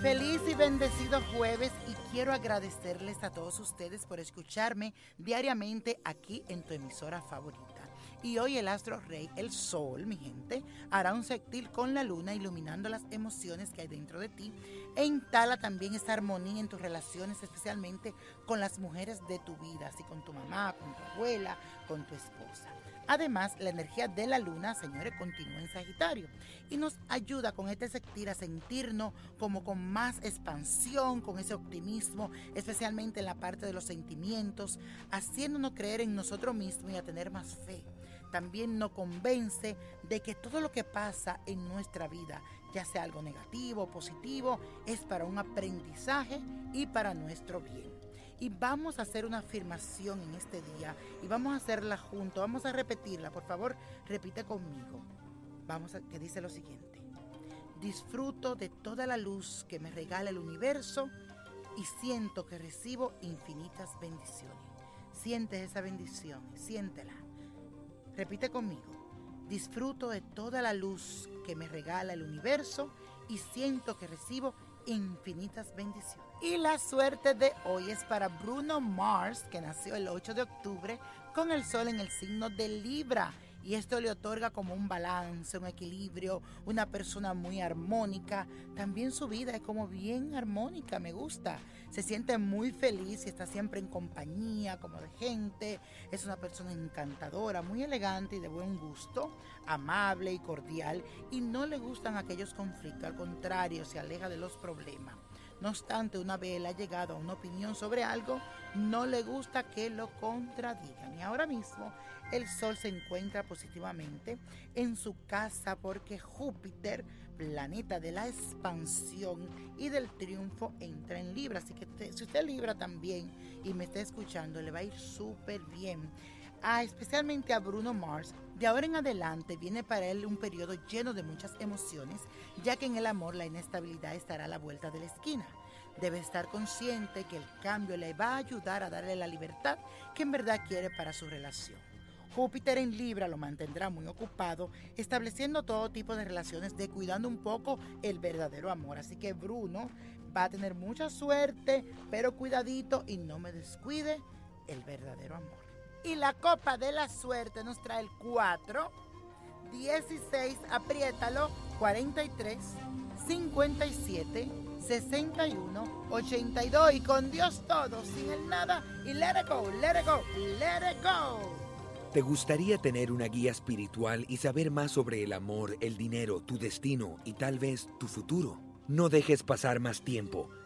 Feliz y bendecido jueves y quiero agradecerles a todos ustedes por escucharme diariamente aquí en tu emisora favorita. Y hoy el astro rey, el sol, mi gente, hará un sextil con la luna iluminando las emociones que hay dentro de ti e instala también esa armonía en tus relaciones, especialmente con las mujeres de tu vida, así con tu mamá, con tu abuela, con tu esposa. Además, la energía de la luna, señores, continúa en Sagitario y nos ayuda con este sextil a sentirnos como con más expansión, con ese optimismo, especialmente en la parte de los sentimientos, haciéndonos creer en nosotros mismos y a tener más fe también nos convence de que todo lo que pasa en nuestra vida, ya sea algo negativo o positivo, es para un aprendizaje y para nuestro bien. Y vamos a hacer una afirmación en este día y vamos a hacerla juntos, vamos a repetirla, por favor, repite conmigo. Vamos a que dice lo siguiente. Disfruto de toda la luz que me regala el universo y siento que recibo infinitas bendiciones. Siente esa bendición, siéntela. Repite conmigo. Disfruto de toda la luz que me regala el universo y siento que recibo infinitas bendiciones. Y la suerte de hoy es para Bruno Mars, que nació el 8 de octubre con el sol en el signo de Libra y esto le otorga como un balance, un equilibrio, una persona muy armónica. También su vida es como bien armónica, me gusta. Se siente muy feliz y está siempre en compañía, como de gente. Es una persona encantadora, muy elegante y de buen gusto, amable y cordial y no le gustan aquellos conflictos, al contrario, se aleja de los problemas. No obstante, una vez él ha llegado a una opinión sobre algo, no le gusta que lo contradigan. Y ahora mismo el Sol se encuentra positivamente en su casa porque Júpiter, planeta de la expansión y del triunfo, entra en Libra. Así que si usted Libra también y me está escuchando, le va a ir súper bien. Ah, especialmente a Bruno Mars, de ahora en adelante viene para él un periodo lleno de muchas emociones, ya que en el amor la inestabilidad estará a la vuelta de la esquina. Debe estar consciente que el cambio le va a ayudar a darle la libertad que en verdad quiere para su relación. Júpiter en Libra lo mantendrá muy ocupado, estableciendo todo tipo de relaciones, de cuidando un poco el verdadero amor. Así que Bruno va a tener mucha suerte, pero cuidadito y no me descuide el verdadero amor. Y la copa de la suerte nos trae el 4, 16, apriétalo, 43, 57, 61, 82. Y con Dios todo, sin el nada. Y let it go, let it go, let it go. ¿Te gustaría tener una guía espiritual y saber más sobre el amor, el dinero, tu destino y tal vez tu futuro? No dejes pasar más tiempo.